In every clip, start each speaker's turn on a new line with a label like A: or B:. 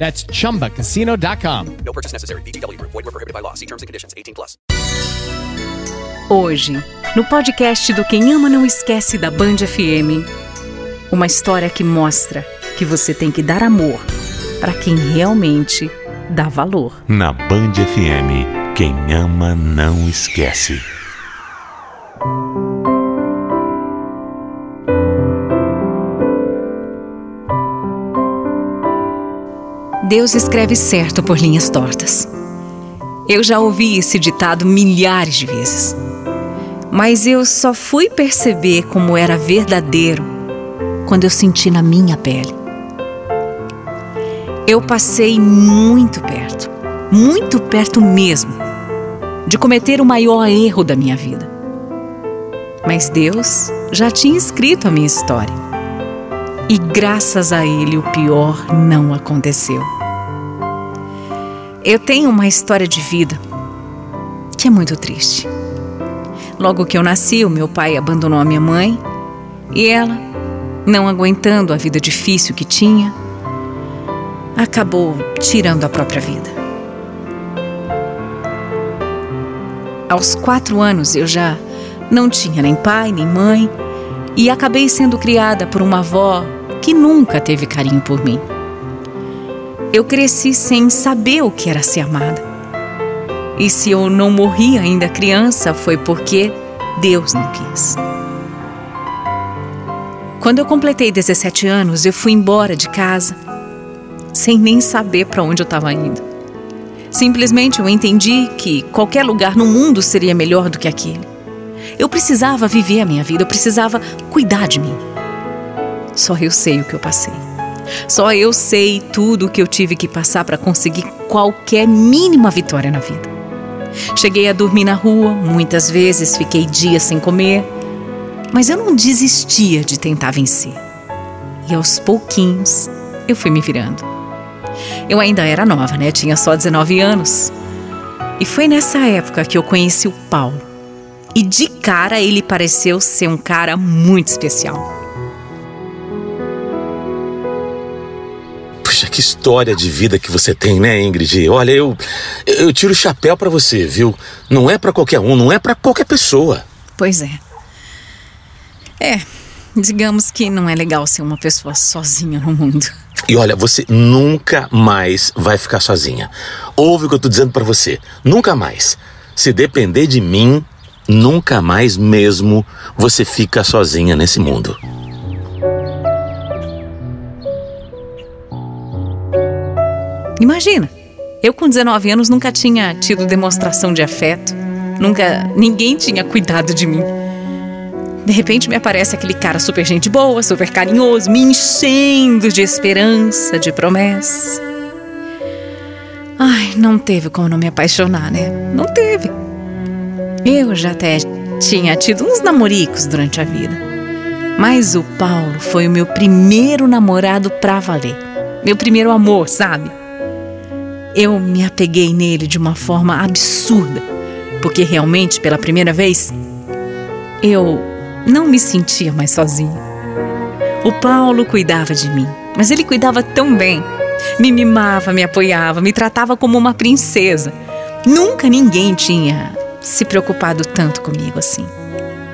A: That's chumbacasino.com.
B: No purchase necessary. VGW Group. Void were prohibited by law. See terms and conditions. 18 plus.
C: Hoje, no podcast do Quem Ama Não Esquece da Band FM, uma história que mostra que você tem que dar amor para quem realmente dá valor.
D: Na Band FM, quem ama não esquece.
C: Deus escreve certo por linhas tortas. Eu já ouvi esse ditado milhares de vezes. Mas eu só fui perceber como era verdadeiro quando eu senti na minha pele. Eu passei muito perto, muito perto mesmo, de cometer o maior erro da minha vida. Mas Deus já tinha escrito a minha história. E graças a Ele o pior não aconteceu. Eu tenho uma história de vida que é muito triste. Logo que eu nasci, o meu pai abandonou a minha mãe e ela, não aguentando a vida difícil que tinha, acabou tirando a própria vida. Aos quatro anos eu já não tinha nem pai nem mãe e acabei sendo criada por uma avó que nunca teve carinho por mim. Eu cresci sem saber o que era ser amada. E se eu não morri ainda criança, foi porque Deus não quis. Quando eu completei 17 anos, eu fui embora de casa, sem nem saber para onde eu estava indo. Simplesmente eu entendi que qualquer lugar no mundo seria melhor do que aquele. Eu precisava viver a minha vida, eu precisava cuidar de mim. Só eu sei o que eu passei. Só eu sei tudo o que eu tive que passar para conseguir qualquer mínima vitória na vida. Cheguei a dormir na rua, muitas vezes fiquei dias sem comer, mas eu não desistia de tentar vencer. E aos pouquinhos eu fui me virando. Eu ainda era nova, né? Tinha só 19 anos. E foi nessa época que eu conheci o Paulo. E de cara ele pareceu ser um cara muito especial.
E: Que história de vida que você tem, né, Ingrid? Olha, eu eu tiro o chapéu pra você, viu? Não é pra qualquer um, não é pra qualquer pessoa.
C: Pois é. É, digamos que não é legal ser uma pessoa sozinha no mundo.
E: E olha, você nunca mais vai ficar sozinha. Ouve o que eu tô dizendo pra você. Nunca mais. Se depender de mim, nunca mais mesmo você fica sozinha nesse mundo.
C: Imagina, eu com 19 anos nunca tinha tido demonstração de afeto, nunca ninguém tinha cuidado de mim. De repente me aparece aquele cara super gente boa, super carinhoso, me enchendo de esperança, de promessa. Ai, não teve como não me apaixonar, né? Não teve. Eu já até tinha tido uns namoricos durante a vida. Mas o Paulo foi o meu primeiro namorado pra valer. Meu primeiro amor, sabe? Eu me apeguei nele de uma forma absurda, porque realmente, pela primeira vez, eu não me sentia mais sozinha. O Paulo cuidava de mim, mas ele cuidava tão bem. Me mimava, me apoiava, me tratava como uma princesa. Nunca ninguém tinha se preocupado tanto comigo assim.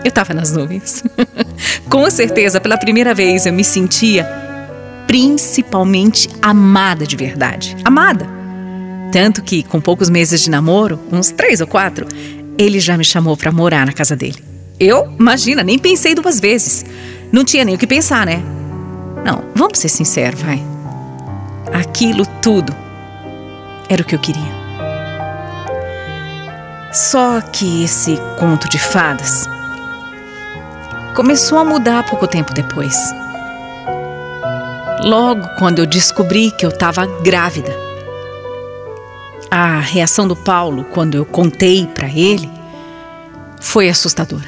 C: Eu estava nas nuvens. Com certeza, pela primeira vez eu me sentia principalmente amada de verdade. Amada. Tanto que, com poucos meses de namoro, uns três ou quatro, ele já me chamou para morar na casa dele. Eu, imagina, nem pensei duas vezes. Não tinha nem o que pensar, né? Não, vamos ser sinceros, vai. Aquilo tudo era o que eu queria. Só que esse conto de fadas começou a mudar pouco tempo depois. Logo quando eu descobri que eu estava grávida. A reação do Paulo quando eu contei para ele foi assustadora.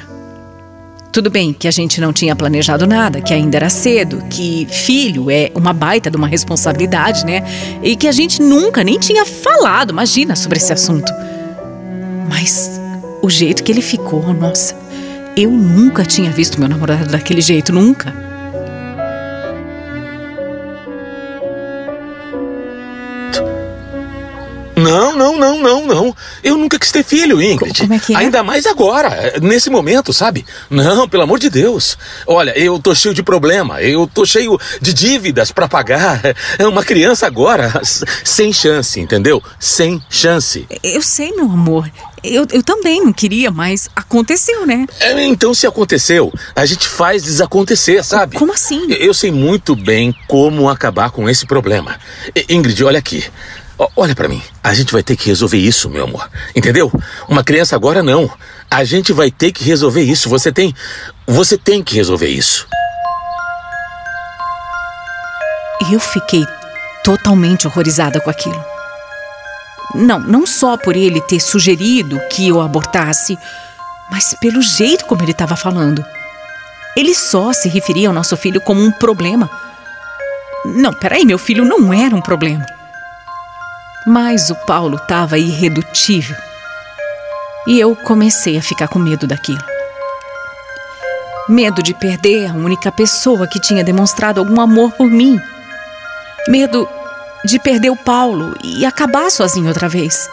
C: Tudo bem que a gente não tinha planejado nada, que ainda era cedo, que filho é uma baita de uma responsabilidade, né? E que a gente nunca nem tinha falado, imagina, sobre esse assunto. Mas o jeito que ele ficou, nossa, eu nunca tinha visto meu namorado daquele jeito, nunca.
E: Não, não, não, não, não. Eu nunca quis ter filho, Ingrid.
C: Como é que é?
E: Ainda mais agora, nesse momento, sabe? Não, pelo amor de Deus. Olha, eu tô cheio de problema, eu tô cheio de dívidas para pagar. É uma criança agora, sem chance, entendeu? Sem chance.
C: Eu sei, meu amor. Eu, eu também não queria, mas aconteceu, né?
E: É, então, se aconteceu, a gente faz desacontecer, sabe?
C: Como assim?
E: Eu sei muito bem como acabar com esse problema. Ingrid, olha aqui. Olha para mim, a gente vai ter que resolver isso, meu amor. Entendeu? Uma criança agora não. A gente vai ter que resolver isso. Você tem. Você tem que resolver isso.
C: Eu fiquei totalmente horrorizada com aquilo. Não, não só por ele ter sugerido que eu abortasse, mas pelo jeito como ele estava falando. Ele só se referia ao nosso filho como um problema. Não, peraí, meu filho não era um problema. Mas o Paulo estava irredutível. E eu comecei a ficar com medo daquilo. Medo de perder a única pessoa que tinha demonstrado algum amor por mim. Medo de perder o Paulo e acabar sozinho outra vez.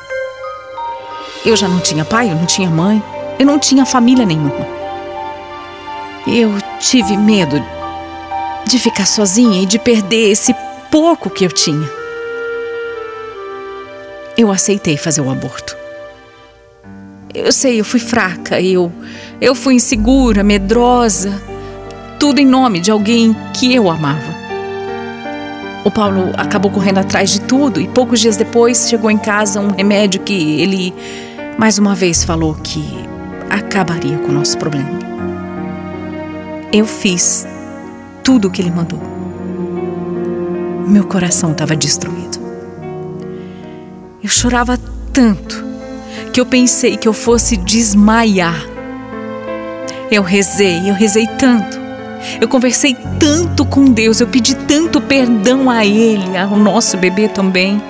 C: Eu já não tinha pai, eu não tinha mãe, eu não tinha família nenhuma. Eu tive medo de ficar sozinha e de perder esse pouco que eu tinha eu aceitei fazer o aborto. Eu sei, eu fui fraca, eu, eu fui insegura, medrosa, tudo em nome de alguém que eu amava. O Paulo acabou correndo atrás de tudo e poucos dias depois chegou em casa um remédio que ele mais uma vez falou que acabaria com o nosso problema. Eu fiz tudo o que ele mandou. Meu coração estava destruído. Eu chorava tanto que eu pensei que eu fosse desmaiar. Eu rezei, eu rezei tanto. Eu conversei tanto com Deus, eu pedi tanto perdão a Ele, ao nosso bebê também.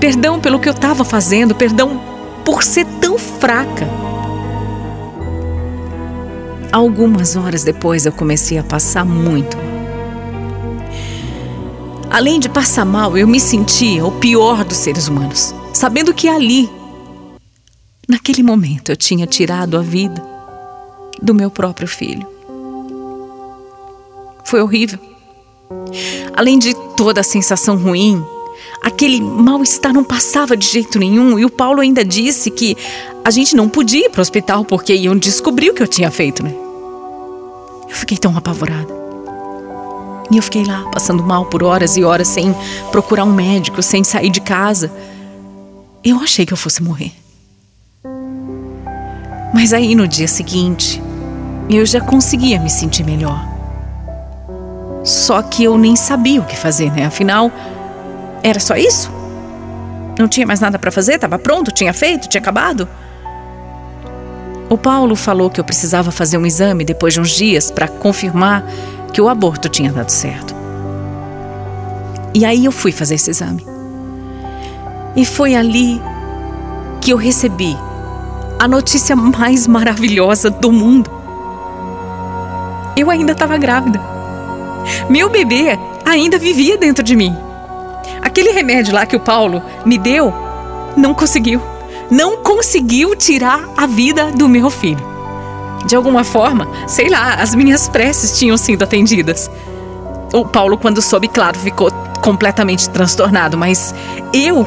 C: Perdão pelo que eu estava fazendo, perdão por ser tão fraca. Algumas horas depois eu comecei a passar muito Além de passar mal, eu me sentia o pior dos seres humanos, sabendo que ali, naquele momento, eu tinha tirado a vida do meu próprio filho. Foi horrível. Além de toda a sensação ruim, aquele mal-estar não passava de jeito nenhum e o Paulo ainda disse que a gente não podia ir para o hospital porque iam descobrir o que eu tinha feito, né? Eu fiquei tão apavorada. E eu fiquei lá, passando mal por horas e horas sem procurar um médico, sem sair de casa. Eu achei que eu fosse morrer. Mas aí no dia seguinte, eu já conseguia me sentir melhor. Só que eu nem sabia o que fazer, né? Afinal, era só isso? Não tinha mais nada para fazer? Estava pronto? Tinha feito? Tinha acabado? O Paulo falou que eu precisava fazer um exame depois de uns dias para confirmar que o aborto tinha dado certo. E aí eu fui fazer esse exame. E foi ali que eu recebi a notícia mais maravilhosa do mundo. Eu ainda estava grávida. Meu bebê ainda vivia dentro de mim. Aquele remédio lá que o Paulo me deu não conseguiu. Não conseguiu tirar a vida do meu filho de alguma forma, sei lá, as minhas preces tinham sido atendidas. O Paulo, quando soube, claro, ficou completamente transtornado, mas eu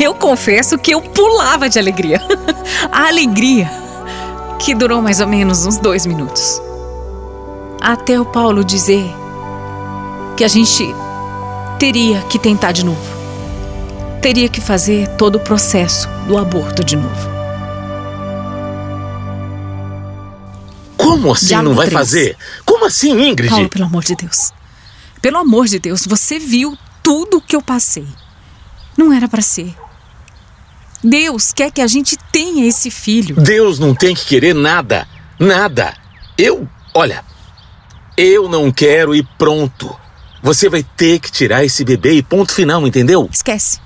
C: Eu confesso que eu pulava de alegria. A alegria que durou mais ou menos uns dois minutos. Até o Paulo dizer que a gente teria que tentar de novo. Teria que fazer todo o processo do aborto de novo.
E: Como assim
C: Diálogo
E: não vai fazer? Como assim, Ingrid?
C: Paulo, pelo amor de Deus. Pelo amor de Deus, você viu tudo o que eu passei. Não era para ser. Deus quer que a gente tenha esse filho.
E: Deus não tem que querer nada. Nada. Eu, olha, eu não quero e pronto. Você vai ter que tirar esse bebê e ponto final, entendeu?
C: Esquece.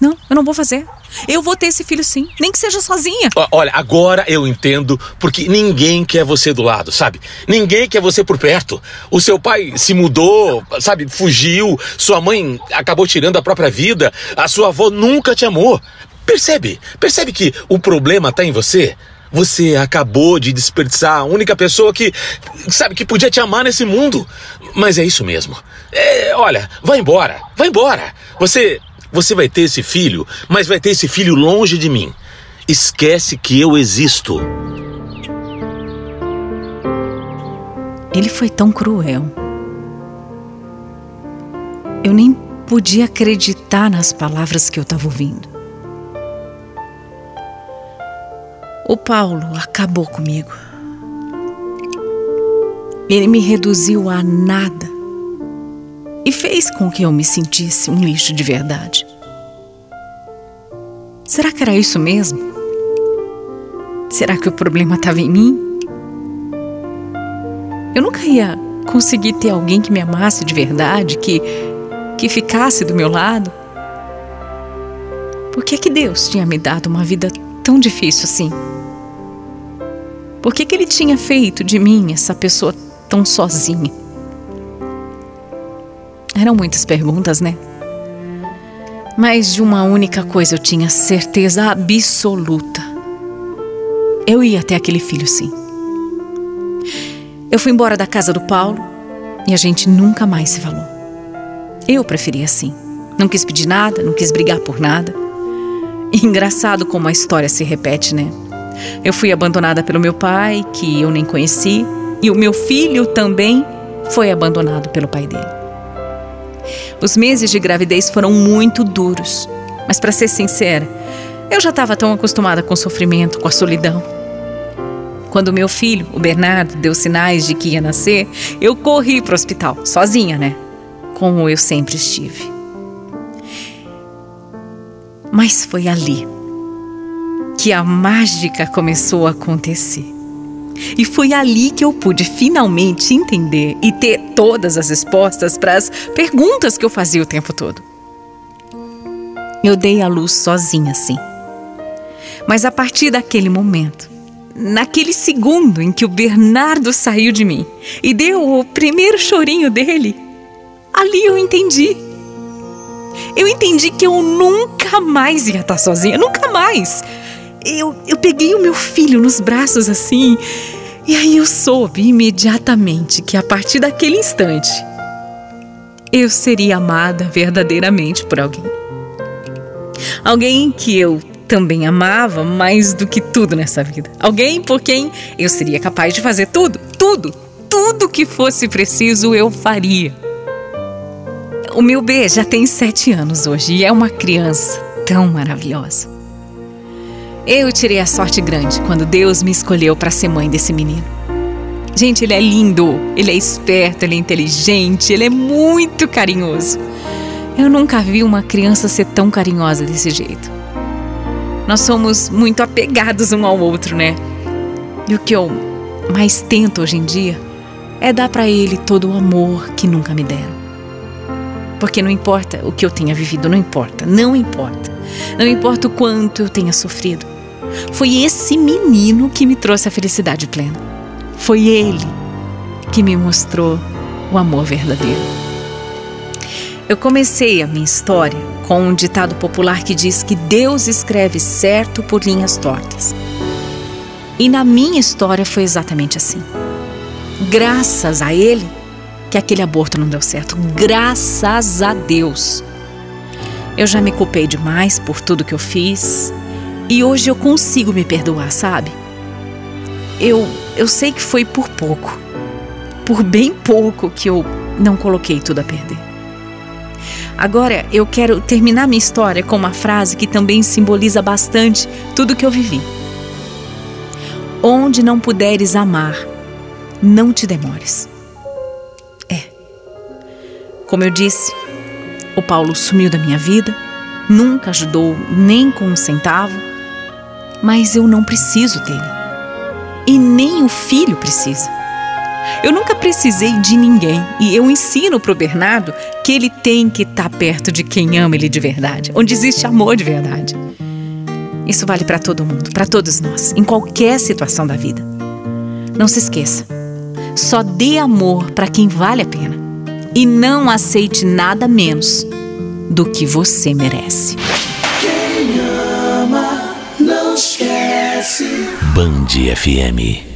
C: Não, eu não vou fazer. Eu vou ter esse filho sim, nem que seja sozinha.
E: Olha, agora eu entendo porque ninguém quer você do lado, sabe? Ninguém quer você por perto. O seu pai se mudou, sabe? Fugiu. Sua mãe acabou tirando a própria vida. A sua avó nunca te amou. Percebe? Percebe que o problema tá em você? Você acabou de desperdiçar a única pessoa que, sabe, que podia te amar nesse mundo. Mas é isso mesmo. É, olha, vai embora, vai embora. Você, você vai ter esse filho, mas vai ter esse filho longe de mim. Esquece que eu existo.
C: Ele foi tão cruel. Eu nem podia acreditar nas palavras que eu estava ouvindo. O Paulo acabou comigo. Ele me reduziu a nada e fez com que eu me sentisse um lixo de verdade. Será que era isso mesmo? Será que o problema estava em mim? Eu nunca ia conseguir ter alguém que me amasse de verdade, que, que ficasse do meu lado. Por que, que Deus tinha me dado uma vida tão difícil assim? Por que, que Ele tinha feito de mim essa pessoa tão sozinha? Eram muitas perguntas, né? Mas de uma única coisa eu tinha certeza absoluta. Eu ia ter aquele filho, sim. Eu fui embora da casa do Paulo e a gente nunca mais se falou. Eu preferi assim. Não quis pedir nada, não quis brigar por nada. Engraçado como a história se repete, né? Eu fui abandonada pelo meu pai, que eu nem conheci, e o meu filho também foi abandonado pelo pai dele. Os meses de gravidez foram muito duros, mas para ser sincera, eu já estava tão acostumada com o sofrimento, com a solidão. Quando meu filho, o Bernardo, deu sinais de que ia nascer, eu corri para o hospital, sozinha, né? Como eu sempre estive. Mas foi ali que a mágica começou a acontecer. E foi ali que eu pude finalmente entender e ter todas as respostas para as perguntas que eu fazia o tempo todo. Eu dei a luz sozinha, sim. Mas a partir daquele momento, naquele segundo em que o Bernardo saiu de mim e deu o primeiro chorinho dele, ali eu entendi. Eu entendi que eu nunca mais ia estar sozinha, nunca mais. Eu, eu peguei o meu filho nos braços assim, e aí eu soube imediatamente que a partir daquele instante eu seria amada verdadeiramente por alguém. Alguém que eu também amava mais do que tudo nessa vida. Alguém por quem eu seria capaz de fazer tudo, tudo, tudo que fosse preciso eu faria. O meu B já tem sete anos hoje e é uma criança tão maravilhosa. Eu tirei a sorte grande quando Deus me escolheu para ser mãe desse menino. Gente, ele é lindo, ele é esperto, ele é inteligente, ele é muito carinhoso. Eu nunca vi uma criança ser tão carinhosa desse jeito. Nós somos muito apegados um ao outro, né? E o que eu mais tento hoje em dia é dar para ele todo o amor que nunca me deram. Porque não importa o que eu tenha vivido, não importa, não importa. Não importa o quanto eu tenha sofrido. Foi esse menino que me trouxe a felicidade plena. Foi ele que me mostrou o amor verdadeiro. Eu comecei a minha história com um ditado popular que diz que Deus escreve certo por linhas tortas. E na minha história foi exatamente assim. Graças a ele que aquele aborto não deu certo. Graças a Deus. Eu já me culpei demais por tudo que eu fiz e hoje eu consigo me perdoar, sabe? Eu, eu sei que foi por pouco, por bem pouco que eu não coloquei tudo a perder. Agora eu quero terminar minha história com uma frase que também simboliza bastante tudo que eu vivi. Onde não puderes amar, não te demores. É. Como eu disse, o Paulo sumiu da minha vida, nunca ajudou nem com um centavo, mas eu não preciso dele. E nem o filho precisa. Eu nunca precisei de ninguém e eu ensino para o Bernardo que ele tem que estar tá perto de quem ama ele de verdade, onde existe amor de verdade. Isso vale para todo mundo, para todos nós, em qualquer situação da vida. Não se esqueça, só dê amor para quem vale a pena e não aceite nada menos do que você merece.
D: Esquece. Band FM.